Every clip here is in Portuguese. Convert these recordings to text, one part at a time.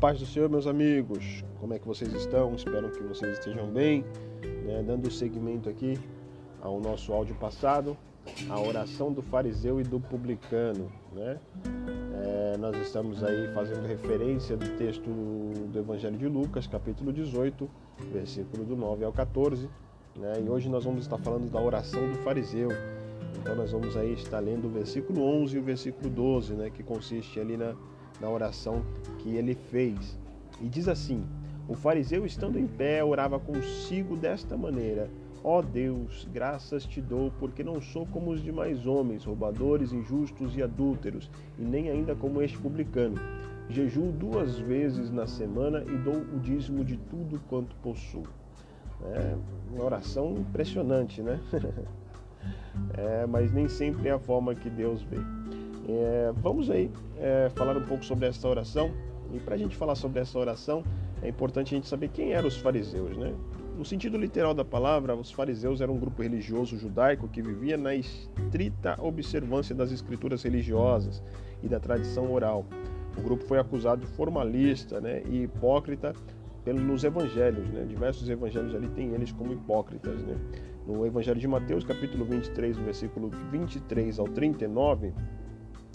paz do Senhor, meus amigos. Como é que vocês estão? Espero que vocês estejam bem. Né? Dando seguimento aqui ao nosso áudio passado, a oração do fariseu e do publicano. Né? É, nós estamos aí fazendo referência do texto do Evangelho de Lucas, capítulo 18, versículo do 9 ao 14. Né? E hoje nós vamos estar falando da oração do fariseu. Então nós vamos aí estar lendo o versículo 11 e o versículo 12, né? que consiste ali na na oração que ele fez. E diz assim: O fariseu, estando em pé, orava consigo desta maneira: Ó oh Deus, graças te dou, porque não sou como os demais homens, roubadores, injustos e adúlteros, e nem ainda como este publicano. Jejuo duas vezes na semana e dou o dízimo de tudo quanto possuo. É uma oração impressionante, né? é, mas nem sempre é a forma que Deus vê. É, vamos aí é, falar um pouco sobre essa oração. E para a gente falar sobre essa oração, é importante a gente saber quem eram os fariseus, né? No sentido literal da palavra, os fariseus eram um grupo religioso judaico que vivia na estrita observância das escrituras religiosas e da tradição oral. O grupo foi acusado de formalista né, e hipócrita pelos evangelhos, né? Diversos evangelhos ali têm eles como hipócritas, né? No Evangelho de Mateus, capítulo 23, versículo 23 ao 39,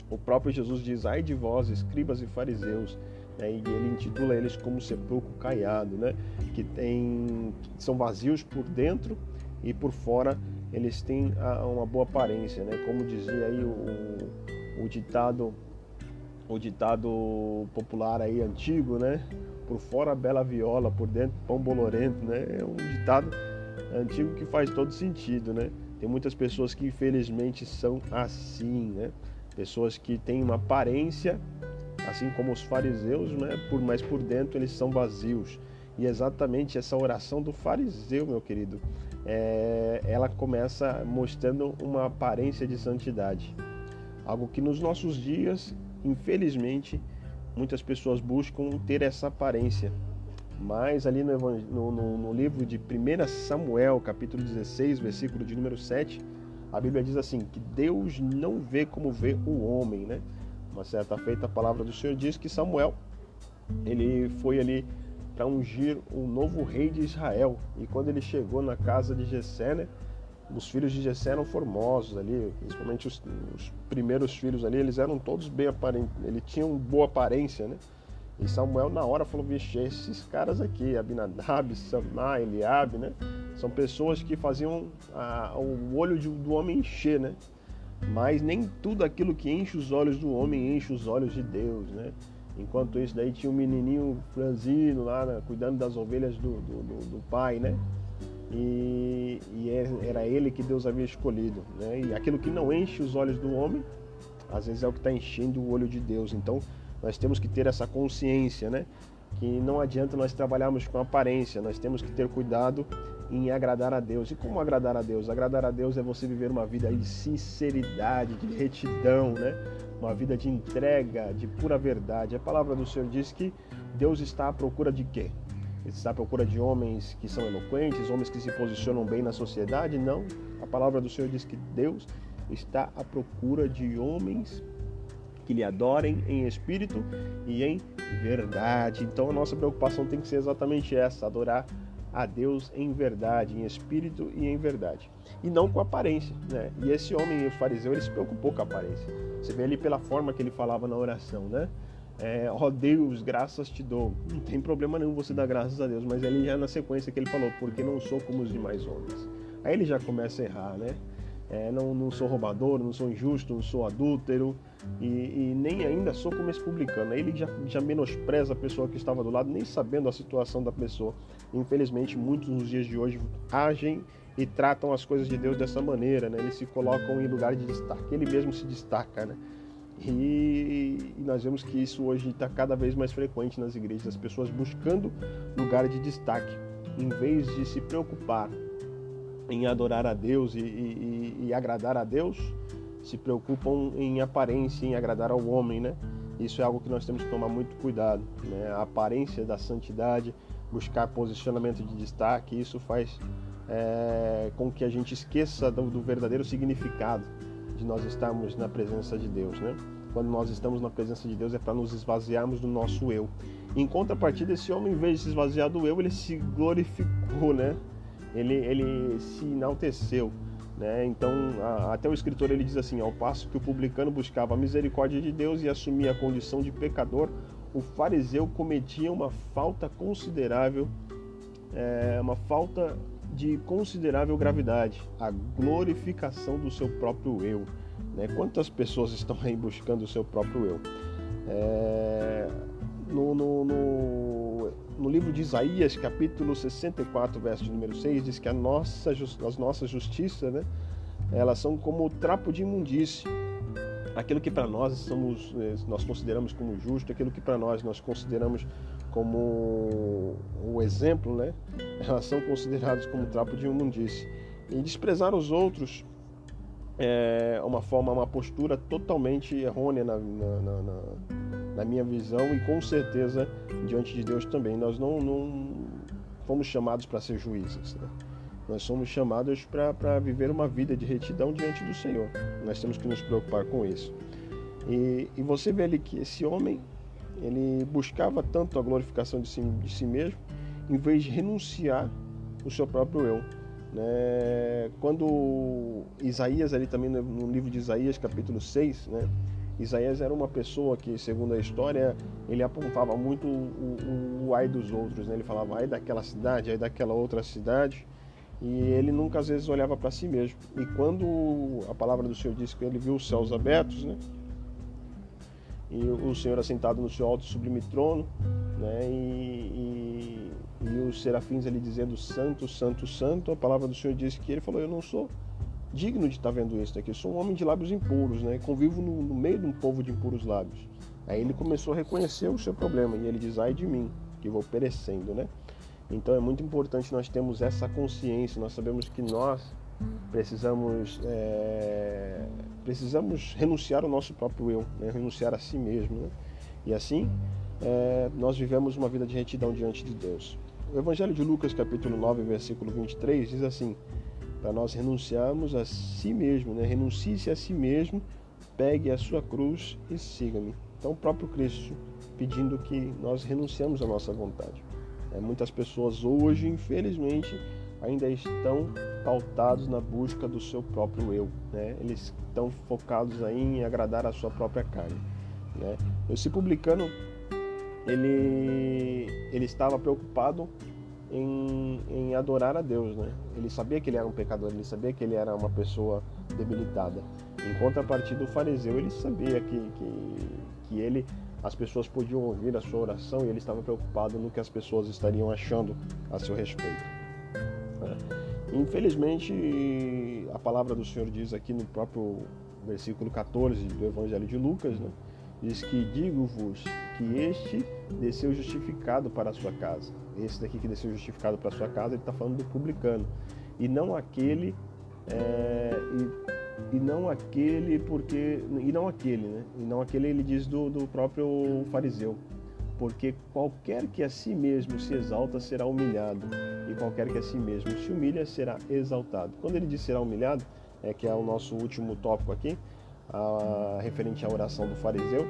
o próprio Jesus diz: Ai de vós, escribas e fariseus. Né? E ele intitula eles como sepulcro caiado, né? que tem, são vazios por dentro e por fora eles têm uma boa aparência. Né? Como dizia aí o, o ditado o ditado popular aí antigo, né? Por fora bela viola, por dentro pão bolorento, né? É um ditado antigo que faz todo sentido, né? Tem muitas pessoas que infelizmente são assim, né? Pessoas que têm uma aparência, assim como os fariseus, né? por, mas por dentro eles são vazios. E exatamente essa oração do fariseu, meu querido, é, ela começa mostrando uma aparência de santidade. Algo que nos nossos dias, infelizmente, muitas pessoas buscam ter essa aparência. Mas ali no, no, no livro de 1 Samuel, capítulo 16, versículo de número 7, a Bíblia diz assim que Deus não vê como vê o homem, né? Uma certa feita a palavra do Senhor diz que Samuel ele foi ali para ungir um novo rei de Israel. E quando ele chegou na casa de Jessé, né, os filhos de Jessé eram formosos ali, principalmente os, os primeiros filhos ali, eles eram todos bem aparentes, eles tinham boa aparência, né? E Samuel na hora falou, vixe, esses caras aqui, Abinadab, Samá, Eliabe, né? São pessoas que faziam a, o olho de, do homem encher, né? Mas nem tudo aquilo que enche os olhos do homem enche os olhos de Deus, né? Enquanto isso daí tinha um menininho franzino lá, né? cuidando das ovelhas do, do, do, do pai, né? E, e, é, era ele que Deus havia escolhido, né? E aquilo que não enche os olhos do homem, às vezes é o que está enchendo o olho de Deus. Então, nós temos que ter essa consciência, né? Que não adianta nós trabalharmos com aparência, nós temos que ter cuidado em agradar a Deus. E como agradar a Deus? Agradar a Deus é você viver uma vida de sinceridade, de retidão, né? Uma vida de entrega, de pura verdade. A palavra do Senhor diz que Deus está à procura de quê? Ele está à procura de homens que são eloquentes, homens que se posicionam bem na sociedade? Não. A palavra do Senhor diz que Deus está à procura de homens que lhe adorem em espírito e em verdade. Então a nossa preocupação tem que ser exatamente essa: adorar a Deus em verdade, em espírito e em verdade. E não com aparência. Né? E esse homem, o fariseu, ele se preocupou com a aparência. Você vê ali pela forma que ele falava na oração, né? É, ó Deus, graças te dou. Não tem problema nenhum você dar graças a Deus, mas ele já na sequência que ele falou, porque não sou como os demais homens. Aí ele já começa a errar, né? É, não, não sou roubador, não sou injusto, não sou adúltero e, e, nem ainda sou como esse publicano. Ele já, já menospreza a pessoa que estava do lado, nem sabendo a situação da pessoa. Infelizmente, muitos nos dias de hoje agem e tratam as coisas de Deus dessa maneira, né? Eles se colocam em lugar de destaque, ele mesmo se destaca, né? E, e nós vemos que isso hoje está cada vez mais frequente nas igrejas, as pessoas buscando lugar de destaque, em vez de se preocupar em adorar a Deus e, e, e, agradar a Deus, se preocupam em aparência, em agradar ao homem, né? Isso é algo que nós temos que tomar muito cuidado, né? A aparência da santidade, buscar posicionamento de destaque, isso faz é, com que a gente esqueça do, do, verdadeiro significado de nós estarmos na presença de Deus, né? quando nós estamos na presença de Deus é para nos esvaziarmos do nosso eu. Em contrapartida, esse homem, em vez de se esvaziar do eu, ele se glorificou, né? Ele, ele se enalteceu. Né? Então, a, até o escritor ele diz assim: ao passo que o publicano buscava a misericórdia de Deus e assumia a condição de pecador, o fariseu cometia uma falta considerável, é, uma falta de considerável gravidade, a glorificação do seu próprio eu. Né? Quantas pessoas estão aí buscando o seu próprio eu? É, no, no, no, no, livro de Isaías, capítulo 64, verso número 6, diz que a nossa, as nossas justiças, né, elas são como trapo de imundície. Aquilo que para nós somos, eh, nós consideramos como justo, aquilo que para nós nós consideramos como o exemplo, né, elas são consideradas como trapo de imundície. E desprezar os outros é uma forma, uma postura totalmente errônea na, na, na, na, minha visão e com certeza diante de Deus também. Nós não, não fomos chamados para ser juízes. Né? Nós somos chamados para viver uma vida de retidão diante do Senhor. Nós temos que nos preocupar com isso. E, e você vê ali que esse homem, ele buscava tanto a glorificação de si, de si mesmo, em vez de renunciar o seu próprio eu. Né? Quando Isaías, ali também no livro de Isaías, capítulo 6, né? Isaías era uma pessoa que, segundo a história, ele apontava muito o, o, o ai dos outros. Né? Ele falava ai daquela cidade, ai daquela outra cidade. E ele nunca às vezes olhava para si mesmo. E quando a palavra do Senhor disse que ele viu os céus abertos, né? E o Senhor assentado no seu alto sublime trono, né? E, e e os serafins ali dizendo santo, santo, santo, a palavra do Senhor diz que ele falou: Eu não sou digno de estar vendo isso daqui, eu sou um homem de lábios impuros, né? convivo no, no meio de um povo de impuros lábios. Aí ele começou a reconhecer o seu problema e ele diz: Ai de mim, que vou perecendo, né? Então é muito importante nós termos essa consciência, nós sabemos que nós precisamos é, precisamos renunciar ao nosso próprio eu, né? renunciar a si mesmo, né? e assim é, nós vivemos uma vida de retidão diante de Deus. O Evangelho de Lucas, capítulo 9, versículo 23, diz assim: para nós renunciarmos a si mesmo, né? renuncie-se a si mesmo, pegue a sua cruz e siga-me. Então, o próprio Cristo pedindo que nós renunciamos à nossa vontade. É, muitas pessoas hoje, infelizmente, ainda estão pautados na busca do seu próprio eu. Né? Eles estão focados aí em agradar a sua própria carne. Né? Esse publicano ele, ele estava preocupado em, em adorar a Deus, né? Ele sabia que ele era um pecador, ele sabia que ele era uma pessoa debilitada. Em contrapartida, o fariseu, ele sabia que, que, que ele, as pessoas podiam ouvir a sua oração e ele estava preocupado no que as pessoas estariam achando a seu respeito. É. Infelizmente, a palavra do Senhor diz aqui no próprio versículo 14 do Evangelho de Lucas, né? diz que digo-vos que este desceu justificado para a sua casa. Esse daqui que desceu justificado para sua casa, ele está falando do publicano. E não aquele, é, e, e, não aquele porque. E não aquele, né? E não aquele, ele diz do, do próprio fariseu. Porque qualquer que a si mesmo se exalta será humilhado, e qualquer que a si mesmo se humilha será exaltado. Quando ele diz será humilhado, é que é o nosso último tópico aqui, a, referente à oração do fariseu,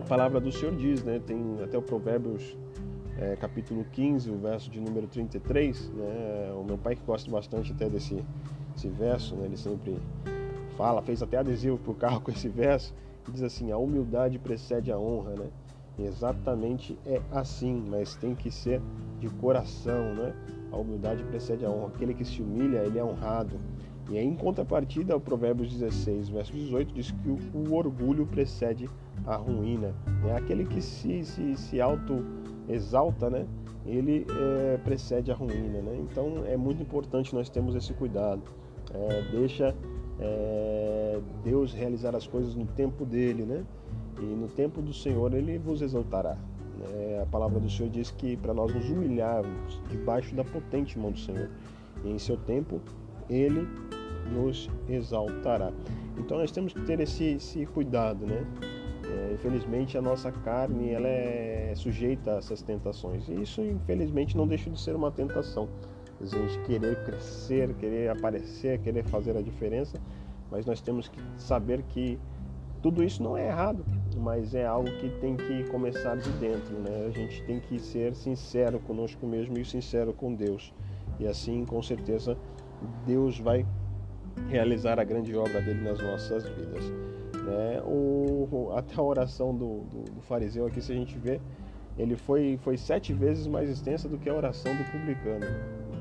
a palavra do Senhor diz, né? Tem até o Provérbios é, capítulo 15, o verso de número 33, né? O meu pai que gosta bastante até desse, desse verso, né? Ele sempre fala, fez até adesivo para o carro com esse verso, que diz assim, a humildade precede a honra, né? E exatamente é assim, mas tem que ser de coração, né? A humildade precede a honra. Aquele que se humilha, ele é honrado. E em contrapartida, o Provérbios 16, verso 18, diz que o, orgulho precede a ruína. É aquele que se, se, se auto-exalta, né? ele é, precede a ruína. Né? Então é muito importante nós termos esse cuidado. É, deixa é, Deus realizar as coisas no tempo dele, né? E no tempo do Senhor ele vos exaltará. Né? A palavra do Senhor diz que para nós nos humilharmos debaixo da potente mão do Senhor. E em seu tempo ele nos exaltará. Então nós temos que ter esse, esse cuidado, né? É, infelizmente a nossa carne ela é sujeita a essas tentações e isso infelizmente não deixa de ser uma tentação. A gente querer crescer, querer aparecer, querer fazer a diferença, mas nós temos que saber que Tudo isso não é errado, mas é algo que tem que começar de dentro, né? A gente tem que ser sincero conosco mesmo e sincero com Deus. E assim, com certeza, Deus vai realizar a grande obra dele nas nossas vidas. Né? O, até a oração do, do, do, fariseu aqui, se a gente vê, ele foi, foi sete vezes mais extensa do que a oração do publicano.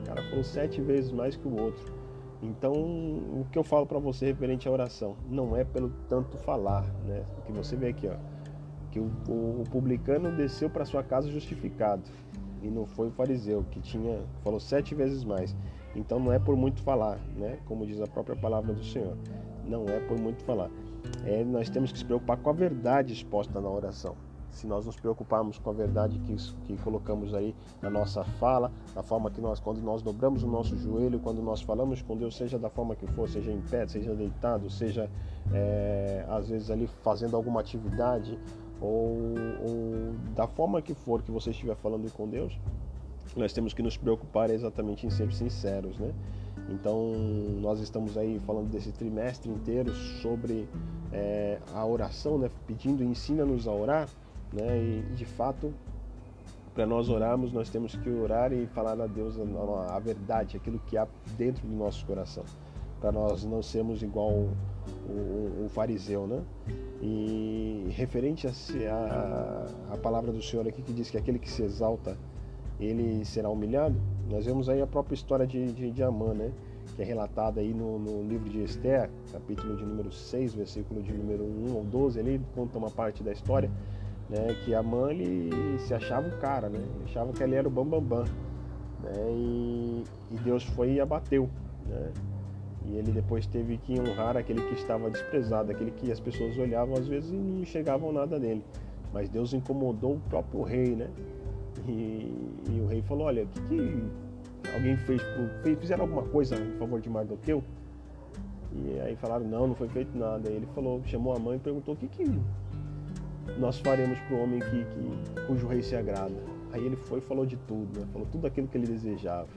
O cara falou sete vezes mais que o outro. Então, o que eu falo para você referente à oração, não é pelo tanto falar, né? O que você vê aqui, ó, que o, o, publicano desceu para sua casa justificado e não foi o fariseu que tinha falou sete vezes mais. Então, não é por muito falar, né? Como diz a própria palavra do Senhor, não é por muito falar. É, nós temos que se preocupar com a verdade exposta na oração se nós nos preocuparmos com a verdade que, que colocamos aí na nossa fala, na forma que nós, quando nós dobramos o nosso joelho, quando nós falamos com Deus, seja da forma que for, seja em pé, seja deitado, seja é, às vezes ali fazendo alguma atividade, ou, ou da forma que for que você estiver falando com Deus, nós temos que nos preocupar exatamente em ser sinceros, né? Então, nós estamos aí falando desse trimestre inteiro sobre é, a oração, né? pedindo ensina-nos a orar. Né? E de fato, para nós orarmos, nós temos que orar e falar a Deus a, a verdade, aquilo que há dentro do nosso coração, para nós não sermos igual o, o, o, fariseu, né? E referente a, a, a, palavra do Senhor aqui que diz que aquele que se exalta, ele será humilhado, nós vemos aí a própria história de, de, de Amã, né? Que é relatada aí no, no, livro de Esther, capítulo de número 6, versículo de número 1 ou 12, ali conta uma parte da história né? Que a mãe ele se achava o cara, né? Achava que ele era o bambambam, bam, bam, né? E, e, Deus foi e abateu, né? E ele depois teve que honrar aquele que estava desprezado, aquele que as pessoas olhavam às vezes e não enxergavam nada nele. Mas Deus incomodou o próprio rei, né? E, e o rei falou: Olha, o que, que alguém fez, fez? Fizeram alguma coisa em favor de Mardoqueu? E aí falaram: Não, não foi feito nada. Aí ele falou, chamou a mãe e perguntou: O que, que nós faremos para o homem que, que, cujo rei se agrada. Aí ele foi e falou de tudo, né? falou tudo aquilo que ele desejava.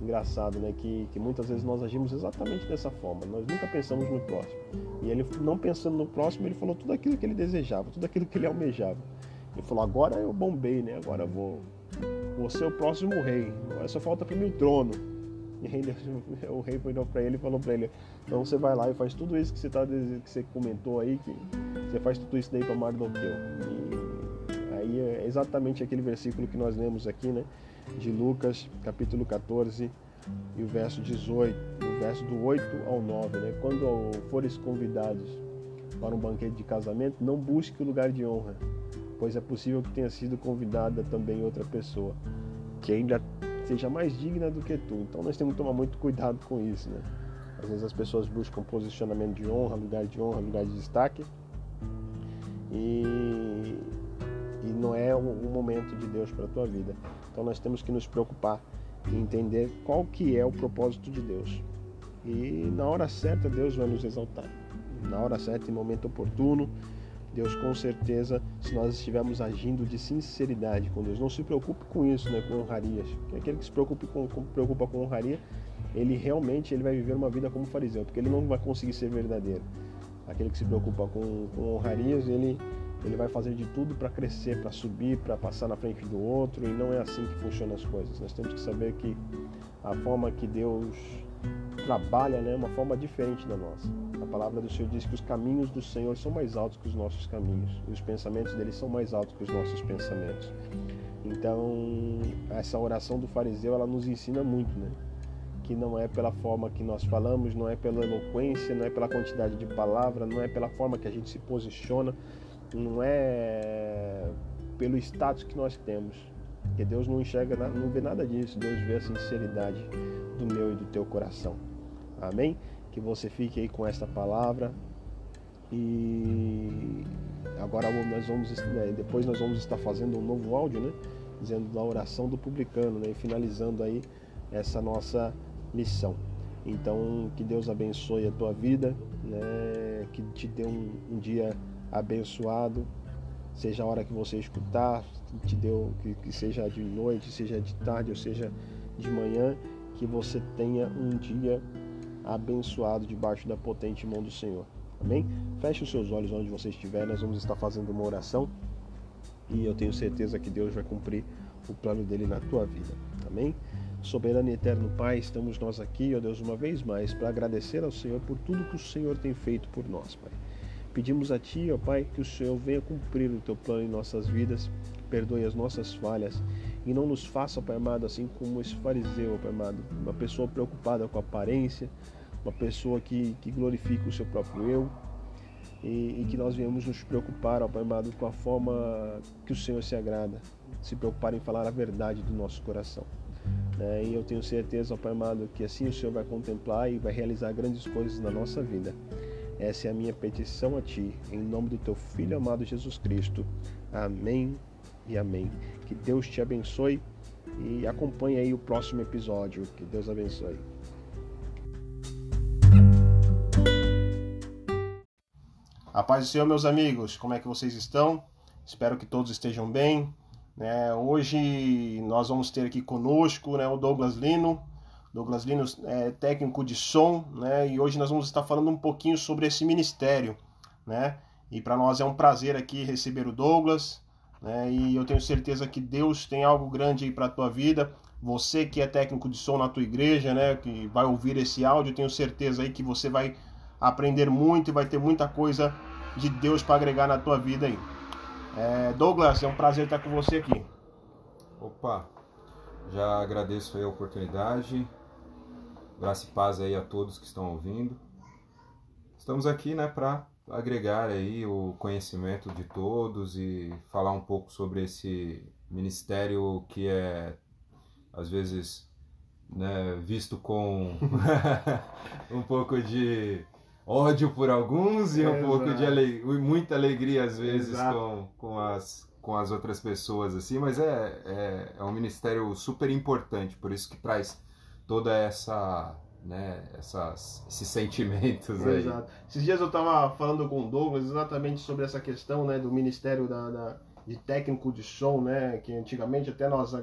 Engraçado, né? Que, que muitas vezes nós agimos exatamente dessa forma. Nós nunca pensamos no próximo. E ele, não pensando no próximo, ele falou tudo aquilo que ele desejava, tudo aquilo que ele almejava. Ele falou: agora eu bombei, né? Agora vou, vou ser o próximo rei. Agora só falta para mim o trono. E aí o rei foi para ele e falou para ele: então você vai lá e faz tudo isso que você, tá, que você comentou aí, que você faz tudo isso daí para Mardoqueu. E aí é exatamente aquele versículo que nós lemos aqui, né? De Lucas, capítulo 14 e o verso 18, o verso do 8 ao 9, né? Quando fores convidados para um banquete de casamento, não busque o lugar de honra, pois é possível que tenha sido convidada também outra pessoa, que ainda seja mais digna do que tu. Então nós temos que tomar muito cuidado com isso, né? Às vezes as pessoas buscam posicionamento de honra, lugar de honra, lugar de destaque. E, e não é o, o momento de Deus para a tua vida. Então nós temos que nos preocupar e entender qual que é o propósito de Deus. E na hora certa Deus vai nos exaltar. Na hora certa, em momento oportuno, Deus com certeza, se nós estivermos agindo de sinceridade com Deus, não se preocupe com isso, né, com honrarias. Porque aquele que se preocupe com, com, preocupa com honraria, ele realmente ele vai viver uma vida como fariseu, porque ele não vai conseguir ser verdadeiro. Aquele que se preocupa com, com honrarias, ele, ele vai fazer de tudo para crescer, para subir, para passar na frente do outro, e não é assim que funcionam as coisas. Nós temos que saber que a forma que Deus trabalha né, é uma forma diferente da nossa. A palavra do Senhor diz que os caminhos do Senhor são mais altos que os nossos caminhos, e os pensamentos dele são mais altos que os nossos pensamentos. Então, essa oração do fariseu, ela nos ensina muito, né? que não é pela forma que nós falamos, não é pela eloquência, não é pela quantidade de palavra, não é pela forma que a gente se posiciona, não é pelo status que nós temos. Porque Deus não enxerga, não vê nada disso. Deus vê a sinceridade do meu e do teu coração. Amém? Que você fique aí com esta palavra. E agora nós vamos, né, depois nós vamos estar fazendo um novo áudio, né? Dizendo da oração do publicano, né? E finalizando aí essa nossa lição. Então, que Deus abençoe a tua vida, né? que te dê um, um dia abençoado, seja a hora que você escutar, que te deu, que, que seja de noite, seja de tarde ou seja de manhã, que você tenha um dia abençoado debaixo da potente mão do Senhor. Amém? Feche os seus olhos onde você estiver, nós vamos estar fazendo uma oração e eu tenho certeza que Deus vai cumprir o plano dele na tua vida. Amém? Soberano e eterno Pai, estamos nós aqui, ó Deus, uma vez mais, para agradecer ao Senhor por tudo que o Senhor tem feito por nós, Pai. Pedimos a Ti, ó Pai, que o Senhor venha cumprir o Teu plano em nossas vidas, perdoe as nossas falhas e não nos faça, Pai amado, assim como esse fariseu, Pai amado, uma pessoa preocupada com a aparência, uma pessoa que, que glorifica o seu próprio eu, e, e, que nós venhamos nos preocupar, ó Pai amado, com a forma que o Senhor se agrada, se preocupar em falar a verdade do nosso coração. É, e eu tenho certeza, ó Pai amado, que assim o Senhor vai contemplar e vai realizar grandes coisas na nossa vida. Essa é a minha petição a Ti, em nome do Teu Filho amado Jesus Cristo. Amém e amém. Que Deus te abençoe e acompanhe aí o próximo episódio. Que Deus abençoe. A paz do Senhor, meus amigos, como é que vocês estão? Espero que todos estejam bem. Né? Hoje nós vamos ter aqui conosco né, o Douglas Lino. Douglas Lino é técnico de som, né? E hoje nós vamos estar falando um pouquinho sobre esse ministério, né? E para nós é um prazer aqui receber o Douglas, né? E eu tenho certeza que Deus tem algo grande aí para a tua vida. Você que é técnico de som na tua igreja, né? Que vai ouvir esse áudio, tenho certeza aí que você vai aprender muito e vai ter muita coisa de Deus para agregar na tua vida aí. É, Douglas, é um prazer estar com você aqui. Opa, já agradeço a oportunidade. Graça e paz aí a todos que estão ouvindo. Estamos aqui, né, para agregar aí o conhecimento de todos e falar um pouco sobre esse ministério que é às vezes né, visto com um pouco de ódio por alguns e um é, pouco de ale... muita alegria às vezes com, com, as, com as outras pessoas assim, mas é, é, é um ministério super importante, por isso que traz toda essa né, essas, esses sentimentos aí. Exato. Esses dias eu estava falando com o Douglas exatamente sobre essa questão né, do Ministério da, da, de Técnico de Som, né, que antigamente até nós, eh,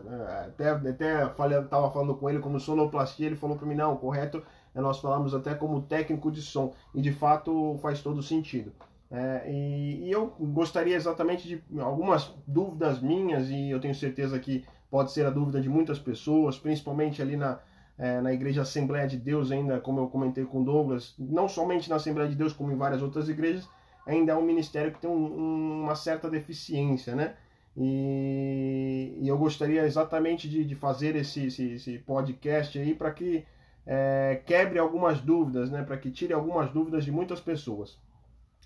até, até estava falando com ele como sonoplastia, ele falou para mim, não, correto é nós falamos até como técnico de som, e de fato faz todo sentido. É, e, e, eu gostaria exatamente de algumas dúvidas minhas, e eu tenho certeza que pode ser a dúvida de muitas pessoas, principalmente ali na, é, na Igreja Assembleia de Deus, ainda como eu comentei com Douglas, não somente na Assembleia de Deus, como em várias outras igrejas, ainda é um ministério que tem um, um, uma certa deficiência, né? E, e eu gostaria exatamente de, de fazer esse, esse, esse podcast aí para que é, quebre algumas dúvidas, né, para que tire algumas dúvidas de muitas pessoas.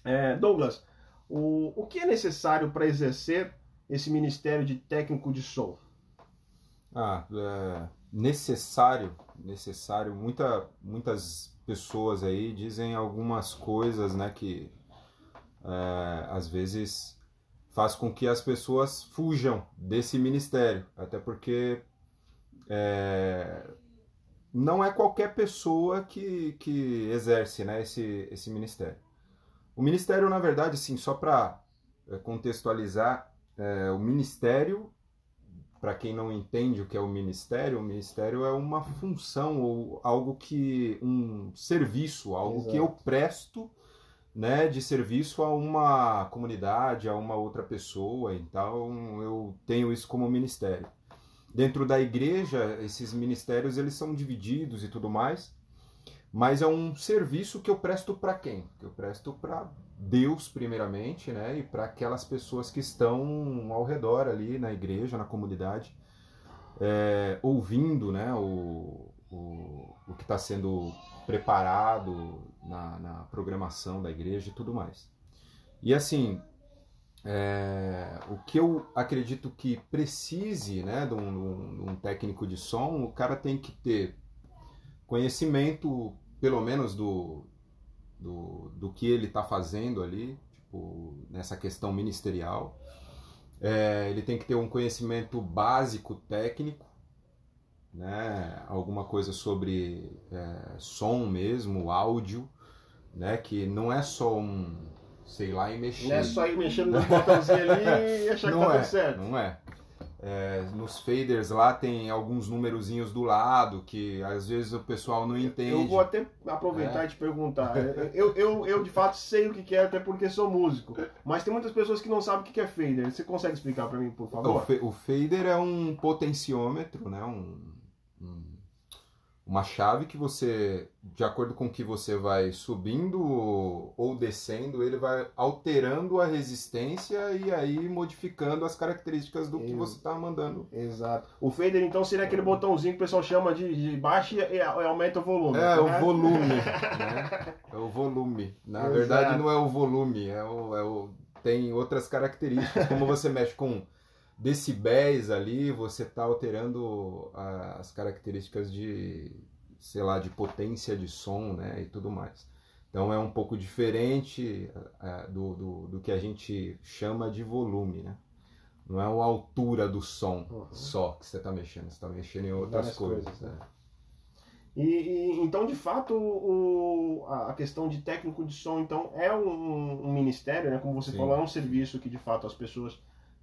É, Douglas, o, o que é necessário para exercer esse ministério de técnico de som? Ah, é necessário, necessário. Muita, muitas pessoas aí dizem algumas coisas, né, que é, às vezes faz com que as pessoas fujam desse ministério, até porque é, não é qualquer pessoa que, que exerce né, esse, esse ministério. O ministério, na verdade, assim, só para é, contextualizar, é, o ministério, para quem não entende o que é o ministério, o ministério é uma função ou algo que. um serviço, algo Exato. que eu presto né, de serviço a uma comunidade, a uma outra pessoa. Então eu tenho isso como ministério. Dentro da igreja, esses ministérios eles são divididos e tudo mais, mas é um serviço que eu presto para quem? Que eu presto para Deus primeiramente, né, e para aquelas pessoas que estão ao redor ali na igreja, na comunidade, é, ouvindo, né, o, o, o que está sendo preparado na, na programação da igreja e tudo mais. E assim, é, o que eu acredito que precise né, de um, de um, técnico de som, o cara tem que ter conhecimento, pelo menos, do, do, do que ele está fazendo ali, tipo, nessa questão ministerial. É, ele tem que ter um conhecimento básico técnico, né, alguma coisa sobre é, som mesmo, áudio, né, que não é só um sei lá e mexer. Não é só ir mexendo no botãozinho ali e achar não que tá é, certo. Não é. É, nos faders lá tem alguns numerozinhos do lado que às vezes o pessoal não entende. Eu vou até aproveitar é. e te perguntar. Eu, eu, eu de fato sei o que é, até porque sou músico. Mas tem muitas pessoas que não sabem o que é fader. Você consegue explicar para mim, por favor? O, o, fader é um potenciômetro, né? um uma chave que você, de acordo com que você vai subindo ou descendo, ele vai alterando a resistência e aí modificando as características do que você está mandando. Exato. O fader então seria aquele botãozinho que o pessoal chama de, de baixa e, e aumenta o volume. É, né? o volume. né? É o volume. Na Exato. verdade não é o volume, é o, é o, tem outras características. Como você mexe com decibéis ali, você está alterando as características de, sei lá, de potência de som, né, e tudo mais. Então é um pouco diferente é, do, do, do, que a gente chama de volume, né? Não é a altura do som uhum. só que você está mexendo, você está mexendo em outras Várias coisas. coisas né? e, e, então, de fato, o, a questão de técnico de som então é um, um ministério, né? Como você Sim. falou, é um serviço que de fato as pessoas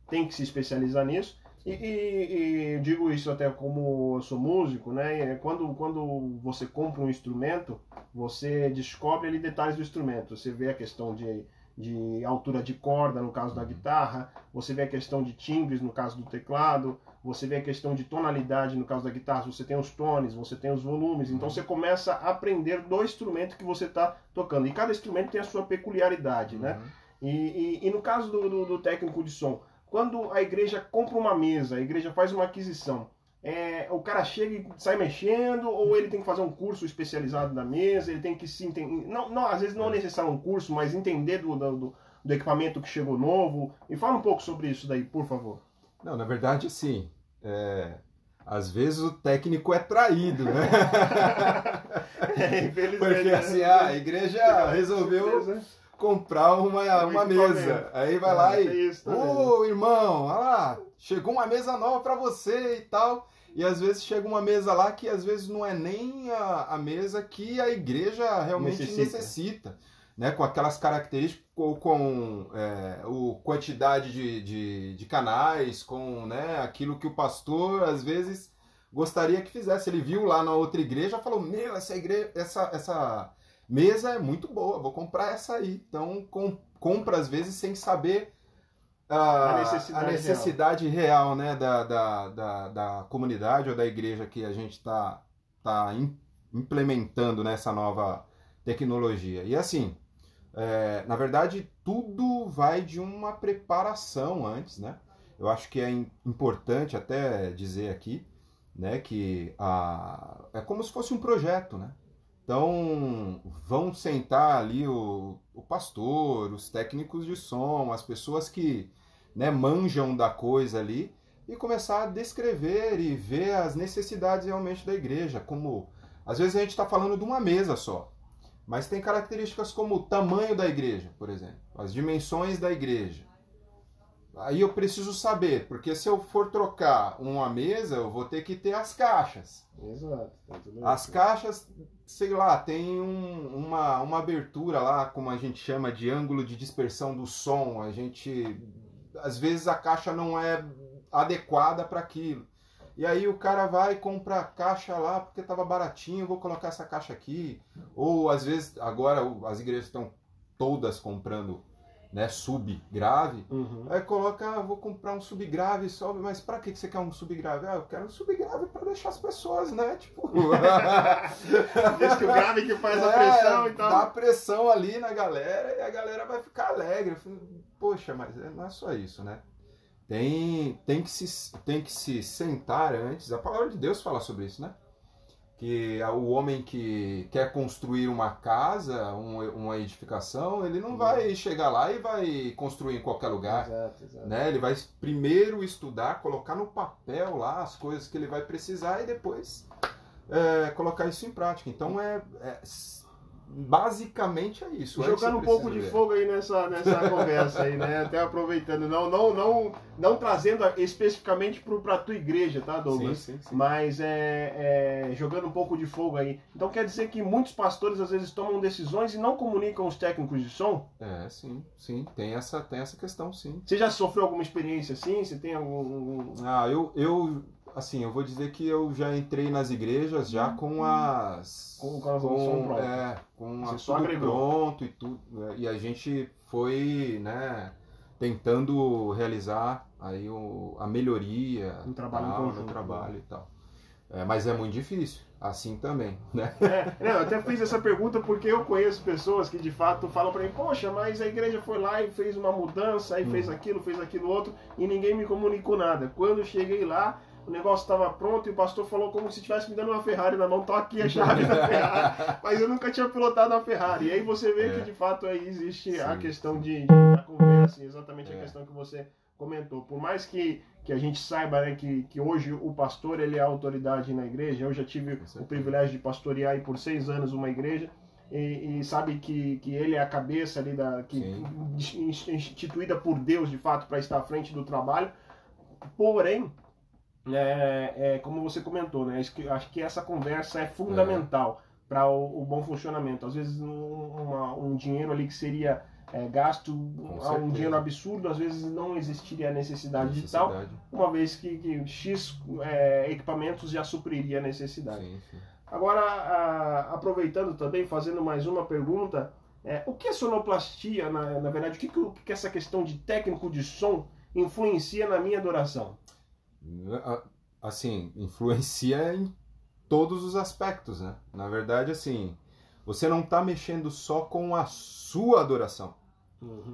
tem que se especializar nisso. E, e, e, digo isso até como eu sou músico, né? Quando, quando você compra um instrumento, você descobre ali detalhes do instrumento. Você vê a questão de, de altura de corda, no caso da guitarra, você vê a questão de timbres, no caso do teclado, você vê a questão de tonalidade, no caso da guitarra, você tem os tones, você tem os volumes. Então você começa a aprender do instrumento que você está tocando. E cada instrumento tem a sua peculiaridade, né? Uhum. E, e, e, no caso do, do, do técnico de som, quando a igreja compra uma mesa, a igreja faz uma aquisição, é, o cara chega e sai mexendo, ou ele tem que fazer um curso especializado da mesa, ele tem que se entender. Não, não, às vezes não é necessário um curso, mas entender do, do, do, equipamento que chegou novo. E fala um pouco sobre isso daí, por favor. Não, na verdade, sim. É, às vezes o técnico é traído, né? é, Porque assim, a igreja resolveu comprar uma, uma mesa. Aí vai lá é, e. Ô, oh, irmão, olha lá, chegou uma mesa nova para você e tal. E às vezes chega uma mesa lá que às vezes não é nem a, a mesa que a igreja realmente necessita. necessita né? Com aquelas características, ou com é, o quantidade de, de, de, canais, com né, aquilo que o pastor às vezes gostaria que fizesse. Ele viu lá na outra igreja falou: Meu, essa igreja, essa, essa Mesa é muito boa, vou comprar essa aí. Então, com, compra às vezes sem saber a, a necessidade, a necessidade real. real, né, da, da, da, da, comunidade ou da igreja que a gente está tá, tá implementando nessa nova tecnologia. E assim, é, na verdade, tudo vai de uma preparação antes, né? Eu acho que é importante até dizer aqui, né, que a, é como se fosse um projeto, né? Então, vão sentar ali o, o pastor, os técnicos de som, as pessoas que né, manjam da coisa ali e começar a descrever e ver as necessidades realmente da igreja. Como às vezes a gente está falando de uma mesa só, mas tem características como o tamanho da igreja, por exemplo, as dimensões da igreja, Aí eu preciso saber, porque se eu for trocar uma mesa, eu vou ter que ter as caixas. Exato. Tá as caixas, sei lá, tem um, uma, uma abertura lá, como a gente chama de ângulo de dispersão do som. A gente. Às vezes a caixa não é adequada para aquilo. E aí o cara vai e compra a caixa lá porque estava baratinho, vou colocar essa caixa aqui. Ou às vezes, agora as igrejas estão todas comprando né, subgrave, uhum. aí coloca, ah, vou comprar um subgrave, sobe, mas para que você quer um subgrave? Ah, eu quero um subgrave para deixar as pessoas, né, tipo... Diz que o grave que faz a é, pressão, então... Dá pressão ali na galera e a galera vai ficar alegre. Poxa, mas é, não é só isso, né? Tem, tem, que se, tem que se sentar antes, a palavra de Deus fala sobre isso, né? Que o homem que quer construir uma casa, uma edificação, ele não uhum. vai chegar lá e vai construir em qualquer lugar. Exato, exato. Né? Ele vai primeiro estudar, colocar no papel lá as coisas que ele vai precisar e depois é, colocar isso em prática. Então é, é basicamente é isso. é Jogando um pouco de ver. fogo aí nessa, nessa conversa aí, né? Até aproveitando, não, não, não, não trazendo especificamente para a tua igreja, tá, Douglas? Sim, sim, sim. Mas é, é, jogando um pouco de fogo aí. Então quer dizer que muitos pastores às vezes tomam decisões e não comunicam os técnicos de som? É, sim, sim. Tem essa, tem essa questão, sim. Você já sofreu alguma experiência assim? Você tem algum. Ah, eu, eu assim, eu vou dizer que eu já entrei nas igrejas já com as. Com- a som pronta. É, com Você a, só tudo agregou. pronto e tudo. né, E a gente foi, né, tentando realizar aí o, a melhoria Um trabalho tal, conjunto, no trabalho e tal. É, mas é muito difícil, assim também, né? É, não, eu até fiz essa pergunta porque eu conheço pessoas que de fato falam pra mim, poxa, mas a igreja foi lá e fez uma mudança, aí Hum. fez aquilo, fez aquilo outro, e ninguém me comunicou nada. Quando cheguei lá, o negócio estava pronto e o pastor falou como se estivesse me dando uma Ferrari na mão, tô aqui a chave da Ferrari. Mas eu nunca tinha pilotado uma Ferrari. E aí você vê É. que de fato aí existe a Sim, questão sim. de, de da conversa, exatamente a É. questão que você comentou. Por mais que, que a gente saiba né, que, que hoje o pastor ele é a autoridade na igreja, eu já tive o privilégio de pastorear aí por seis anos uma igreja e, e sabe que, que ele é a cabeça ali da que Sim. instituída por Deus de fato para estar à frente do trabalho. Porém, é, é, como você comentou, né? Acho que, essa conversa é fundamental para o, o bom funcionamento. Às vezes um, uma- um dinheiro ali que seria é, gasto, um dinheiro absurdo, às vezes não existiria a necessidade, de tal, Necessidade. uma vez que, que X é, equipamentos já supriria a necessidade. Sim, sim. Agora, a- aproveitando também, fazendo mais uma pergunta, é, o que é sonoplastia, na, na verdade, o que, que que essa questão de técnico de som influencia na minha adoração? Assim, influencia em todos os aspectos, né? Na verdade, assim, você não está mexendo só com a sua adoração.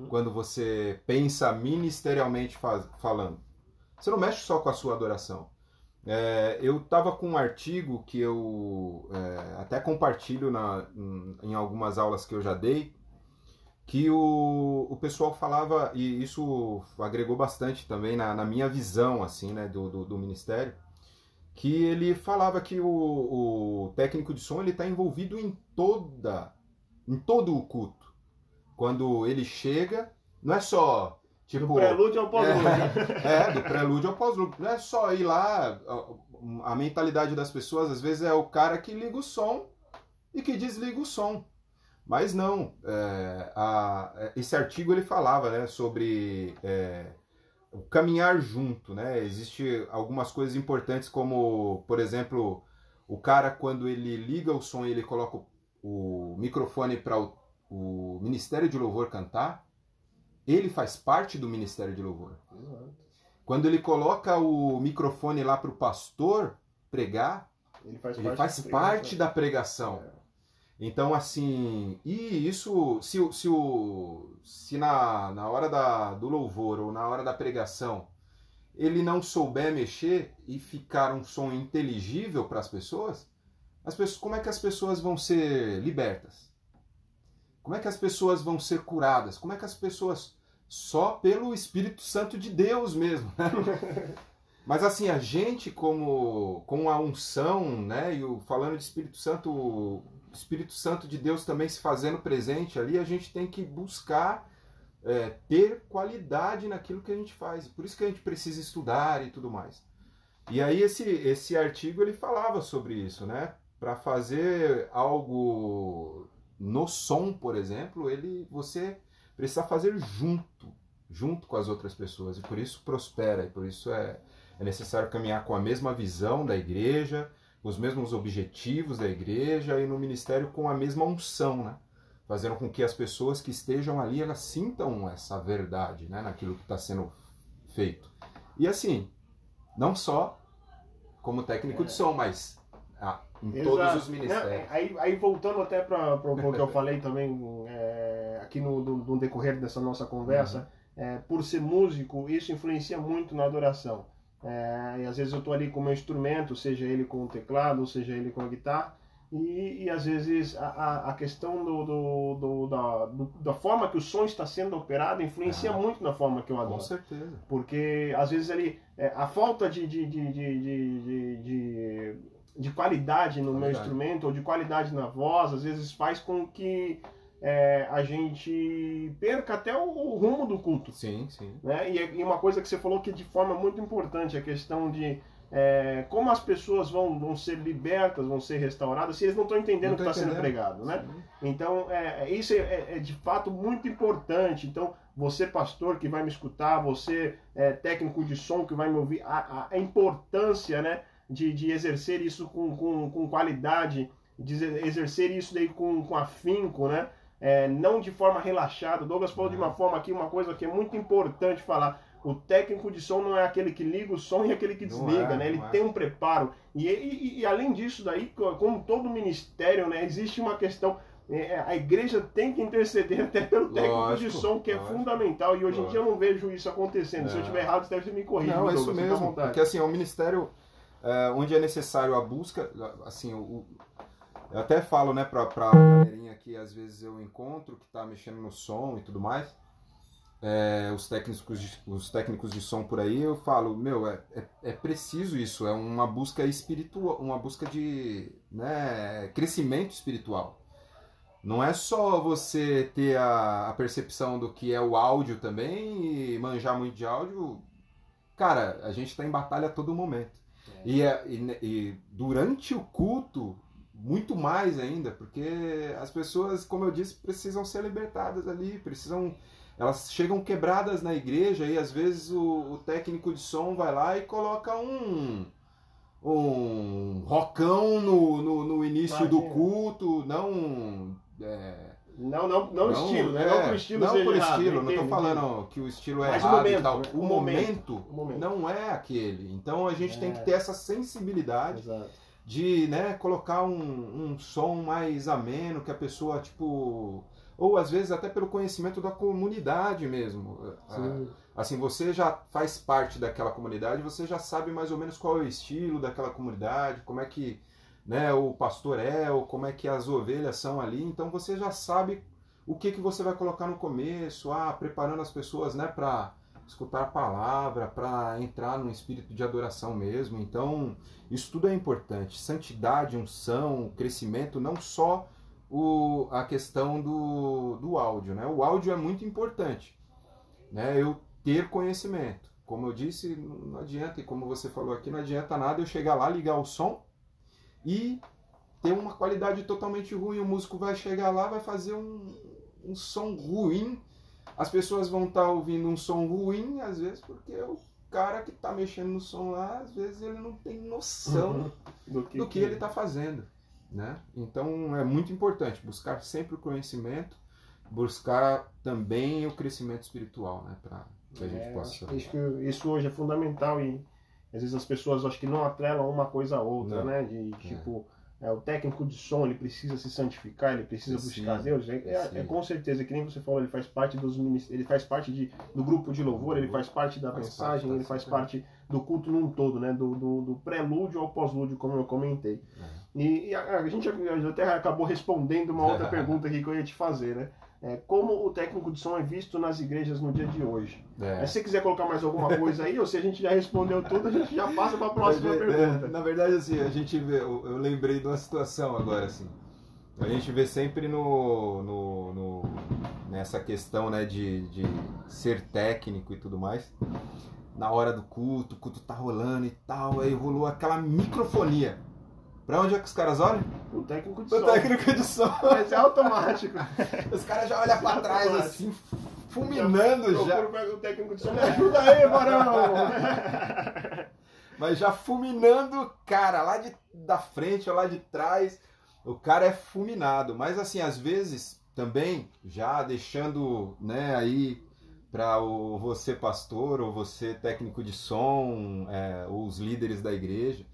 Quando você pensa ministerialmente faz- falando. Você não mexe só com a sua adoração. É, eu estava com um artigo que eu é, até compartilho na, em, em algumas aulas que eu já dei, que o, o pessoal falava, e isso agregou bastante também na, na minha visão assim, né, do, do, do ministério, que ele falava que o, o técnico de som está envolvido em toda, em todo o culto. Quando ele chega, não é só tipo Do prelúdio ao pós-lúdio. é, do prelúdio ao pós-lúdio. Não é só ir lá, a, a mentalidade das pessoas às vezes é o cara que liga o som e que desliga o som. Mas não, é, a- esse artigo ele falava né, sobre é, o caminhar junto, né? Existem algumas coisas importantes como, por exemplo, o cara quando ele liga o som e ele coloca o, o microfone para o, o Ministério de Louvor cantar, ele faz parte do Ministério de Louvor. Quando ele coloca o microfone lá para o pastor pregar, Ele faz ele parte, faz da parte da pregação. É. Então, assim, e isso, se, se, o, se na, na hora da, do louvor ou na hora da pregação ele não souber mexer e ficar um som inteligível para as pessoas, as pessoas, como é que as pessoas vão ser libertas? Como é que as pessoas vão ser curadas? Como é que as pessoas. Só pelo Espírito Santo de Deus mesmo. né? Mas assim, a gente, como, com a unção, né? E o, falando de Espírito Santo, Espírito Santo de Deus também se fazendo presente ali, a gente tem que buscar é, ter qualidade naquilo que a gente faz. Por isso que a gente precisa estudar e tudo mais. E aí esse, esse artigo ele falava sobre isso, né? Para fazer algo no som, por exemplo, ele você precisa fazer junto, junto com as outras pessoas e por isso prospera e por isso é, é necessário caminhar com a mesma visão da igreja, os mesmos objetivos da igreja e no ministério com a mesma unção, né? Fazendo com que as pessoas que estejam ali elas sintam essa verdade, né? Naquilo que está sendo feito. E assim, não só como técnico de som, mas ah, em todos Exato. os ministérios. Não, aí, aí voltando até para o que eu falei também é, aqui no, no, no decorrer dessa nossa conversa, Uhum. é, por ser músico, isso influencia muito na adoração. É, e às vezes eu estou ali com o meu instrumento, seja ele com o teclado, seja ele com a guitarra, e, e às vezes a, a, questão do, do, do- da, do- da forma que o som está sendo operado influencia Ah. muito na forma que eu Com adoro. certeza. Porque às vezes ali é, a falta de, de, de, de, de, de- de, de qualidade no meu instrumento ou de qualidade na voz, às vezes faz com que é, a gente perca até o, o, rumo do culto. Sim, sim. Né? E, e, uma coisa que você falou que de forma muito importante, a questão de é, como as pessoas vão, vão ser libertas, vão ser restauradas, se eles não estão entendendo o que está sendo pregado. Né? Então, é, é isso é, é, é, de fato muito importante. Então, você pastor que vai me escutar, você é, técnico de som que vai me ouvir, a, a importância né, de, de exercer isso com, com, com qualidade, de exercer isso daí com, com afinco, né? É, não de forma relaxada. O Douglas falou de uma uhum. forma aqui, uma coisa que é muito importante falar. O técnico de som não é aquele que liga o som e aquele que desliga, é, né? Ele é. tem um preparo. E, e, e, além disso, daí, como todo ministério, né, existe uma questão. É, a igreja tem que interceder até pelo técnico lógico, de som, que é lógico, fundamental. E hoje lógico. em dia eu não vejo isso acontecendo. Se eu estiver errado, você deve me corrigir. Não, é isso mesmo. Porque assim, é um ministério é, onde é necessário a busca, assim, o, eu até falo, né, pra, pra galerinha que às vezes eu encontro, que tá mexendo no som e tudo mais, é, os, técnicos de, os técnicos de som por aí, eu falo, meu, é, é, é, preciso isso, é uma busca espiritual, uma busca de né, crescimento espiritual. Não é só você ter a, a percepção do que é o áudio também e manjar muito de áudio. Cara, a gente está em batalha a todo momento. E, é, e, e, durante o culto, muito mais ainda, porque as pessoas, como eu disse, precisam ser libertadas ali, precisam. Elas chegam quebradas na igreja e às vezes o, o técnico de som vai lá e coloca um um rocão no, no, no início Imagina. do culto, não. É, não, não, não, não estilo, né? É, não por estilo Não por errado, estilo, não estou falando que o estilo é Mas errado momento, e tal. O, o momento, momento, não é aquele. Então a gente é. tem que ter essa sensibilidade Exato. De né, colocar um, um som mais ameno, que a pessoa, tipo. Ou às vezes até pelo conhecimento da comunidade mesmo. Sim. Assim, você já faz parte daquela comunidade, você já sabe mais ou menos qual é o estilo daquela comunidade, como é que né, o pastor é, ou como é que as ovelhas são ali, então você já sabe o que, que você vai colocar no começo, ah, preparando as pessoas né, para escutar a palavra, para entrar num espírito de adoração mesmo. Então, isso tudo é importante. Santidade, unção, crescimento, não só o, a questão do, do áudio. Né? O áudio é muito importante. Né? Eu ter conhecimento. Como eu disse, não adianta, e como você falou aqui, não adianta nada eu chegar lá, ligar o som e ter uma qualidade totalmente ruim. O músico vai chegar lá, vai fazer um, um som ruim. As pessoas vão estar tá ouvindo um som ruim, às vezes, porque o cara que está mexendo no som lá, às vezes ele não tem noção uhum. do que, do que, que ele está fazendo. Né? Então é muito importante buscar sempre o conhecimento, buscar também o crescimento espiritual, né? Para que a gente é, possa. Isso, isso hoje é fundamental e às vezes as pessoas acho que não atrelam uma coisa a outra, não. né? De é. tipo, é. O técnico de som ele precisa se santificar, ele precisa sim, buscar Deus. É, é, é, com certeza, que nem você falou, ele faz parte dos ele faz parte de, do grupo de louvor, ele faz parte da faz mensagem, parte, ele faz parte do culto num todo, né? Do, do, do prelúdio ao pós-lúdio, como eu comentei. É. E, e a, a, gente até acabou respondendo uma outra pergunta aqui que eu ia te fazer, né? É, como o técnico de som é visto nas igrejas no dia de hoje. É. Se você quiser colocar mais alguma coisa aí, ou se a gente já respondeu tudo, a gente já passa para a próxima é, pergunta. na verdade, assim, a gente vê, eu, eu, lembrei de uma situação agora, assim. A gente vê sempre no, no, no nessa questão né, de, de ser técnico e tudo mais. Na hora do culto, o culto tá rolando e tal, aí rolou aquela microfonia. Pra onde é que os caras olham? O técnico de o som. O técnico de som. Mas é automático. Os caras já olham pra trás assim, fulminando já. O técnico de som, me ajuda aí, barão! Mas já fulminando, cara, lá de, da frente ou lá de trás. O cara é fulminado. Mas assim, às vezes também, já deixando né, aí para você pastor ou você técnico de som, é, os líderes da igreja,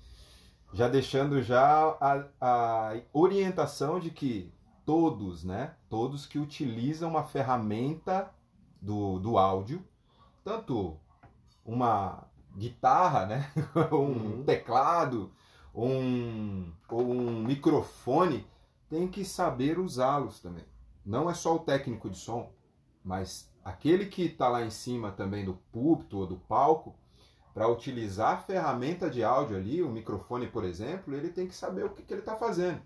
já deixando já a, a orientação de que todos, né, todos que utilizam uma ferramenta do, do áudio, tanto uma guitarra, né, um uhum. teclado, um, ou um microfone, tem que saber usá-los também. Não é só o técnico de som, mas aquele que está lá em cima também do púlpito ou do palco, para utilizar a ferramenta de áudio ali, o microfone, por exemplo, ele tem que saber o que, que ele está fazendo.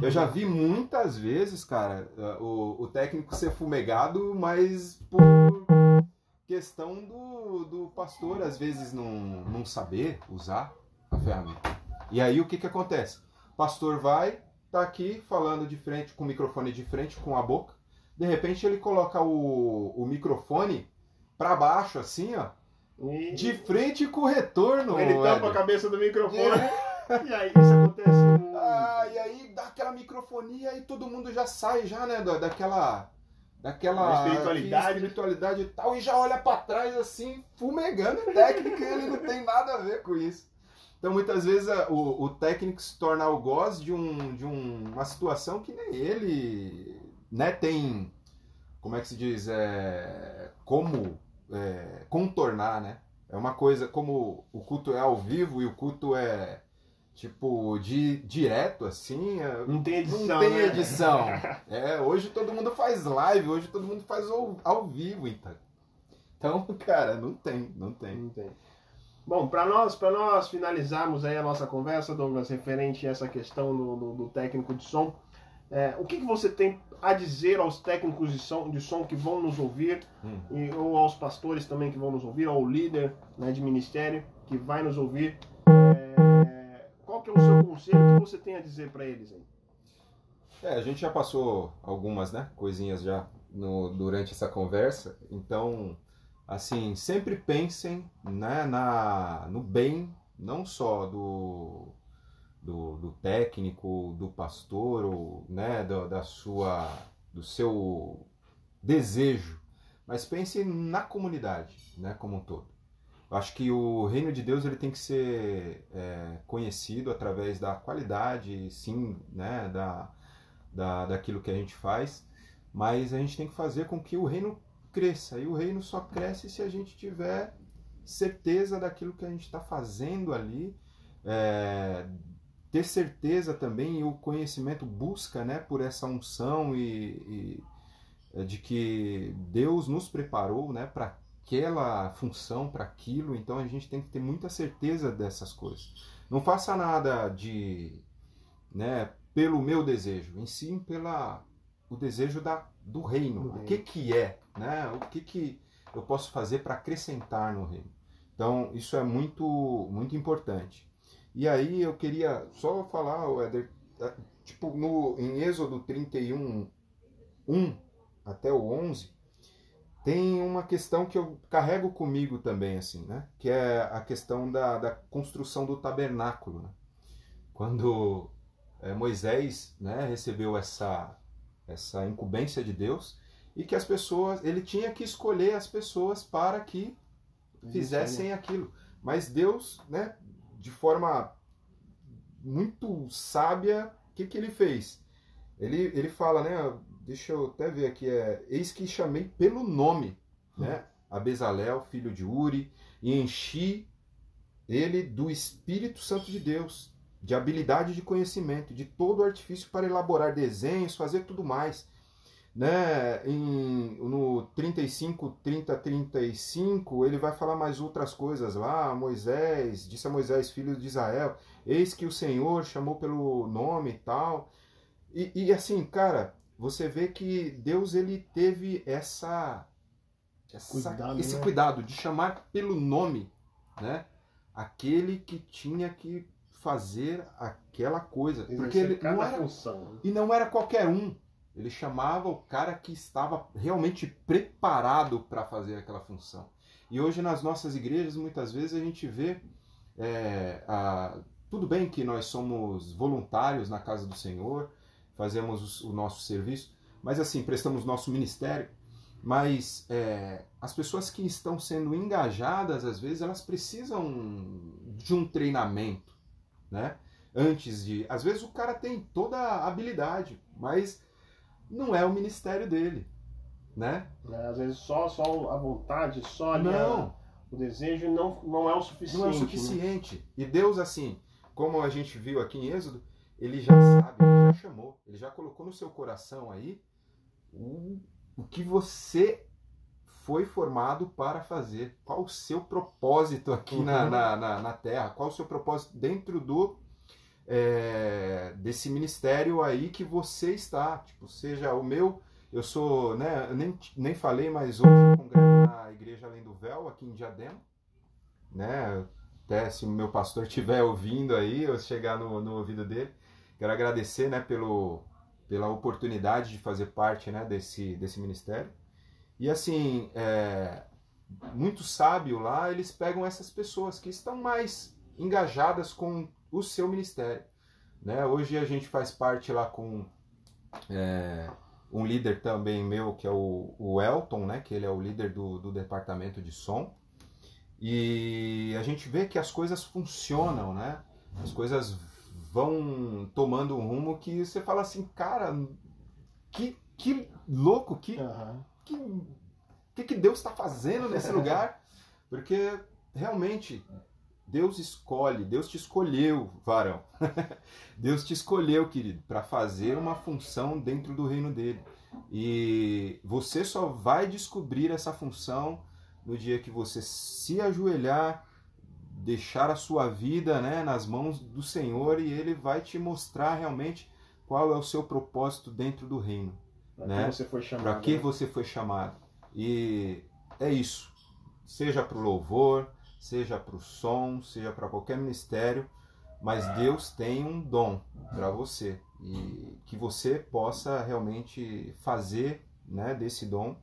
Eu já vi muitas vezes, cara, eh, o, o técnico ser fumegado, mas por questão do, do pastor, às vezes, não, não saber usar a ferramenta. E aí o que, que acontece? O pastor vai, tá aqui falando de frente, com o microfone de frente, com a boca. De repente ele coloca o, o microfone para baixo, assim, ó. E... De frente com o retorno. Ele tampa a cabeça do microfone. e aí isso acontece muito. Ah, e aí dá aquela microfonia e todo mundo já sai já, né, daquela daquela espiritualidade. espiritualidade e tal, e já olha para trás assim, fumegando técnica, ele não tem nada a ver com isso. Então muitas vezes o, o técnico se torna algoz de, um, de um, uma situação que nem ele né, tem, como é que se diz, é, como é, contornar, né? É uma coisa, como o culto é ao vivo e o culto é tipo de direto assim, é, não tem edição, não tem né? edição. é, hoje todo mundo faz live, hoje todo mundo faz ao, ao vivo, então. Então, cara, não tem, não tem. Não tem. Bom, para nós, para nós finalizarmos aí a nossa conversa, Douglas, referente a essa questão do, do, do técnico de som, é, o que, que você tem a dizer aos técnicos de som, de som que vão nos ouvir, hum. e, ou aos pastores também que vão nos ouvir, ao líder né, de ministério que vai nos ouvir? É, qual que é o seu conselho? O que você tem a dizer para eles aí? É, a gente já passou algumas né, coisinhas já no, durante essa conversa, então assim, sempre pensem né, na, no bem, não só do, do, do técnico, do pastor, ou, né, do, da sua, do seu desejo, mas pense na comunidade né, como um todo. Eu acho que o reino de Deus ele tem que ser é, conhecido através da qualidade, sim, né, da, da, daquilo que a gente faz, mas a gente tem que fazer com que o reino cresça. E o reino só cresce se a gente tiver certeza daquilo que a gente está fazendo ali, é, ter certeza também e o conhecimento busca né, por essa unção e, e é, de que Deus nos preparou né, para aquela função, para aquilo, então a gente tem que ter muita certeza dessas coisas. Não faça nada de né, pelo meu desejo, em sim pela o desejo da, do reino. Do o que, que é né? O que, que eu posso fazer para acrescentar no reino? Então, isso é muito, muito importante. E aí eu queria só falar, Éder, é, tipo, no, em Êxodo 31, 1 até o 11, tem uma questão que eu carrego comigo também, assim, né? Que é a questão da, da construção do tabernáculo. Né? Quando é, Moisés né, recebeu essa, essa incumbência de Deus, e que as pessoas, ele tinha que escolher as pessoas para que fizessem aquilo. Mas Deus, né, de forma muito sábia, o que, que ele fez? Ele, ele fala, né, deixa eu até ver aqui, é, eis que chamei pelo nome, né, a Bezalel, filho de Uri, e enchi ele do Espírito Santo de Deus, de habilidade de conhecimento, de todo artifício para elaborar desenhos, fazer tudo mais né, em, no 35, 30, 35, ele vai falar mais outras coisas lá. Moisés, disse a Moisés, filho de Israel, eis que o Senhor chamou pelo nome e tal. E, e assim, cara, você vê que Deus ele teve essa, essa cuidado, esse né? cuidado de chamar pelo nome, né? Aquele que tinha que fazer aquela coisa, porque ele não era, função. Né? e não era qualquer um. Ele chamava o cara que estava realmente preparado para fazer aquela função. E hoje nas nossas igrejas, muitas vezes a gente vê. É, a, tudo bem que nós somos voluntários na casa do Senhor, fazemos o nosso serviço, mas assim, prestamos nosso ministério. Mas é, as pessoas que estão sendo engajadas, às vezes, elas precisam de um treinamento, né? Antes de. Às vezes o cara tem toda a habilidade, mas não é o ministério dele, né? É, às vezes só, só a vontade, só ali não. O desejo não, não é o suficiente. Não é o né? suficiente. Né? E Deus, assim, como a gente viu aqui em Êxodo, ele já sabe, ele já chamou, ele já colocou no seu coração aí o, o que você foi formado para fazer? Qual o seu propósito aqui uhum. na, na, na, na, Terra? Qual o seu propósito dentro do é, desse ministério aí que você está? Tipo, seja o meu, eu sou, né, nem, nem falei, mas hoje eu congrego na Igreja Além do Véu, aqui em Diadema, né? Até se o meu pastor estiver ouvindo aí, eu chegar no, no ouvido dele, quero agradecer, né, pelo, pela oportunidade de fazer parte, né, desse, desse ministério. E assim, é, muito sábio lá, eles pegam essas pessoas que estão mais engajadas com o seu ministério. Né? Hoje a gente faz parte lá com é, um líder também meu, que é o, o, Elton, né? que ele é o líder do, do departamento de som. E a gente vê que as coisas funcionam, né? As coisas vão tomando um rumo que você fala assim, cara, que, que louco, que, uhum que, que, que Deus está fazendo nesse lugar? Porque realmente Deus escolhe, Deus te escolheu, varão. Deus te escolheu, querido, para fazer uma função dentro do reino dele. E você só vai descobrir essa função no dia que você se ajoelhar, deixar a sua vida né, nas mãos do Senhor e ele vai te mostrar realmente qual é o seu propósito dentro do reino. Para né? que você foi chamado. Para que né? você foi chamado. E é isso. Seja para o louvor, seja para o som, seja para qualquer ministério, mas Deus tem um dom para você e que você possa realmente fazer né, desse dom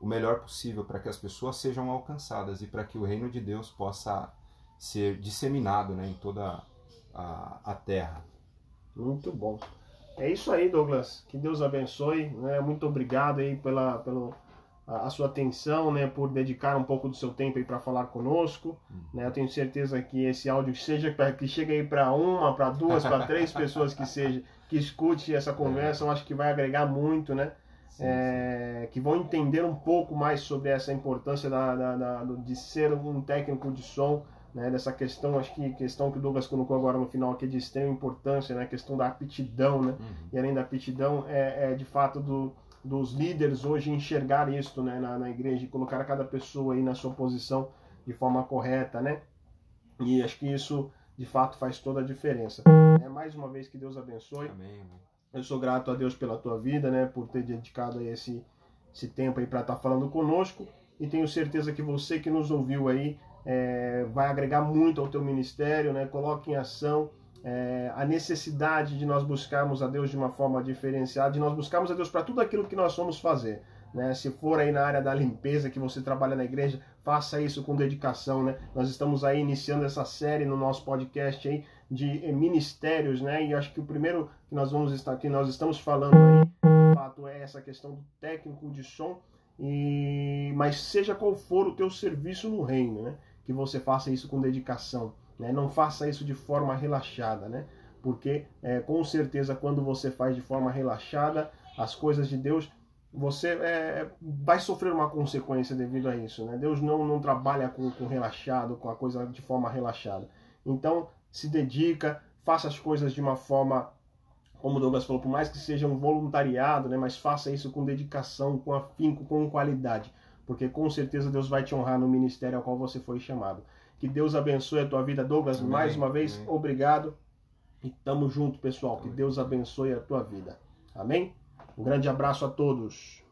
o melhor possível para que as pessoas sejam alcançadas e para que o reino de Deus possa ser disseminado né, em toda a, a terra. Muito bom. É isso aí, Douglas. Que Deus abençoe. Né? Muito obrigado aí pela, pela a, sua atenção, né? Por dedicar um pouco do seu tempo aí para falar conosco. Uhum. Né? Eu tenho certeza que esse áudio seja que chegue aí para uma, para duas, para três pessoas que seja que escute essa conversa, eu acho que vai agregar muito, né? Sim, é, sim. que vão entender um pouco mais sobre essa importância da, da, da, de ser um técnico de som né, dessa questão, acho que questão que o Douglas colocou agora no final aqui de extrema importância, né, a questão da aptidão, né, uhum. e além da aptidão é, é de fato do, dos líderes hoje enxergar isso, né, na, na igreja e colocar cada pessoa aí na sua posição de forma correta, né, e acho que isso de fato faz toda a diferença. É, mais uma vez que Deus abençoe. Amém, amém. Eu sou grato a Deus pela tua vida, né, por ter dedicado esse esse tempo aí para estar tá falando conosco e tenho certeza que você que nos ouviu aí é, vai agregar muito ao teu ministério, né? Coloque em ação é, a necessidade de nós buscarmos a Deus de uma forma diferenciada, de nós buscarmos a Deus para tudo aquilo que nós somos fazer. Né? Se for aí na área da limpeza que você trabalha na igreja, faça isso com dedicação, né? Nós estamos aí iniciando essa série no nosso podcast aí de eh, ministérios, né? E acho que o primeiro que nós vamos estar aqui, nós estamos falando aí, de fato, é essa questão do técnico de som. E mas seja qual for o teu serviço no reino, né? que você faça isso com dedicação, né? não faça isso de forma relaxada, né? porque é, com certeza quando você faz de forma relaxada as coisas de Deus, você é, vai sofrer uma consequência devido a isso. Né? Deus não, não trabalha com, com relaxado, com a coisa de forma relaxada. Então se dedica, faça as coisas de uma forma como o Douglas falou, por mais que seja um voluntariado, né, mas faça isso com dedicação, com afinco, com qualidade porque com certeza Deus vai te honrar no ministério ao qual você foi chamado. Que Deus abençoe a tua vida, Douglas. Amém. Mais uma vez, Amém. obrigado. E tamo junto, pessoal. Que Deus abençoe a tua vida. Amém? Um grande abraço a todos.